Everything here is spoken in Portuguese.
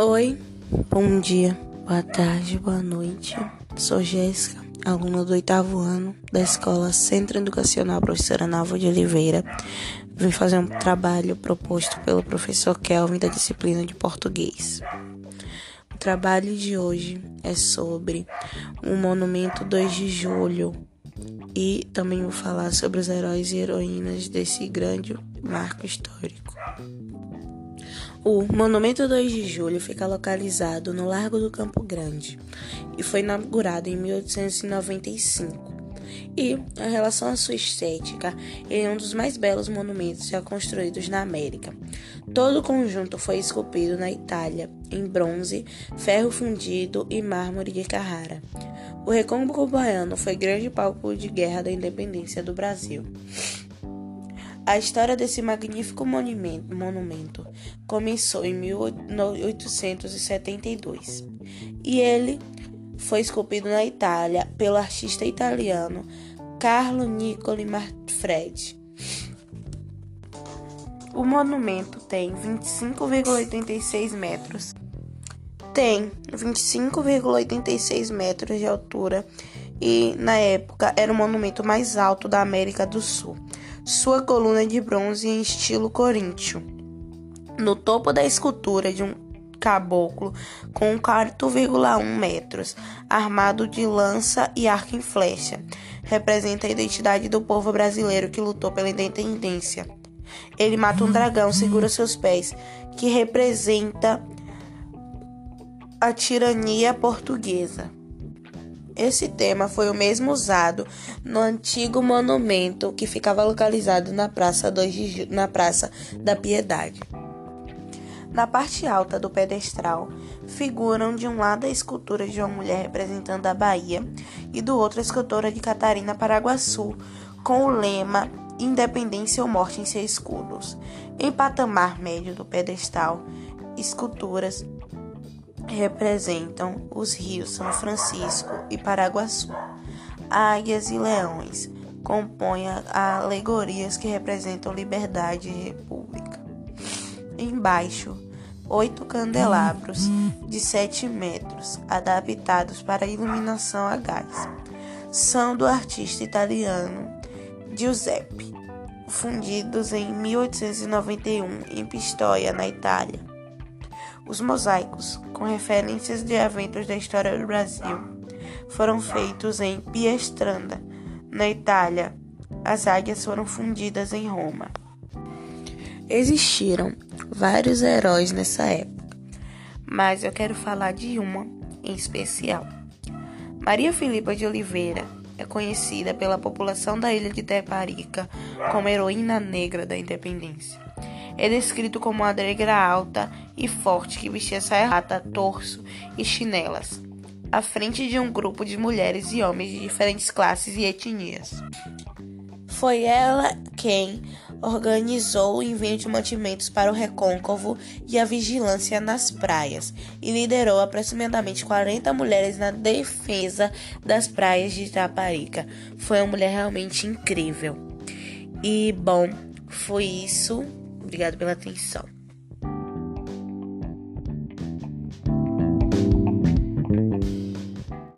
Oi, bom dia, boa tarde, boa noite. Sou Jéssica, aluna do oitavo ano da Escola Centro Educacional Professora Nalva de Oliveira. Vim fazer um trabalho proposto pelo professor Kelvin da disciplina de português. O trabalho de hoje é sobre o Monumento 2 de Julho e também vou falar sobre os heróis e heroínas desse grande marco histórico. O Monumento 2 de Julho fica localizado no Largo do Campo Grande e foi inaugurado em 1895. E, em relação à sua estética, ele é um dos mais belos monumentos já construídos na América. Todo o conjunto foi esculpido na Itália, em bronze, ferro fundido e mármore de Carrara. O Recôncavo Baiano foi grande palco de guerra da independência do Brasil. A história desse magnífico monumento, começou em 1872 e ele foi esculpido na Itália pelo artista italiano Carlo Niccoli Manfredi. O monumento tem 25,86 metros. Tem 25,86 metros de altura e, na época, era o monumento mais alto da América do Sul sua coluna de bronze em estilo coríntio. No topo da escultura de um caboclo com 4,1 metros, armado de lança e arco em flecha, representa a identidade do povo brasileiro que lutou pela independência. Ele mata um dragão, segura seus pés, que representa a tirania portuguesa. Esse tema foi o mesmo usado no antigo monumento que ficava localizado na Praça, de, na praça da Piedade. Na parte alta do pedestral figuram de um lado a escultura de uma mulher representando a Bahia e do outro a escultura de Catarina Paraguaçu, com o lema Independência ou Morte em seus escudos. Em patamar médio do pedestal, esculturas representam os rios São Francisco e Paraguaçu. Águias e leões compõem alegorias que representam liberdade e república. Embaixo, oito candelabros de sete metros, adaptados para iluminação a gás, são do artista italiano Giuseppe, fundidos em 1891 em Pistoia, na Itália. Os mosaicos, com referências de eventos da história do Brasil, foram feitos em Piestranda, na Itália. As águias foram fundidas em Roma. Existiram vários heróis nessa época, mas eu quero falar de uma em especial. Maria Filipa de Oliveira é conhecida pela população da ilha de Teparica como heroína negra da independência. É descrito como uma negra alta e forte que vestia saia rata, torso e chinelas, à frente de um grupo de mulheres e homens de diferentes classes e etnias. Foi ela quem organizou o envio de mantimentos para o recôncavo e a vigilância nas praias e liderou aproximadamente 40 mulheres na defesa das praias de Itaparica. Foi uma mulher realmente incrível. E bom, foi isso. Obrigado pela atenção.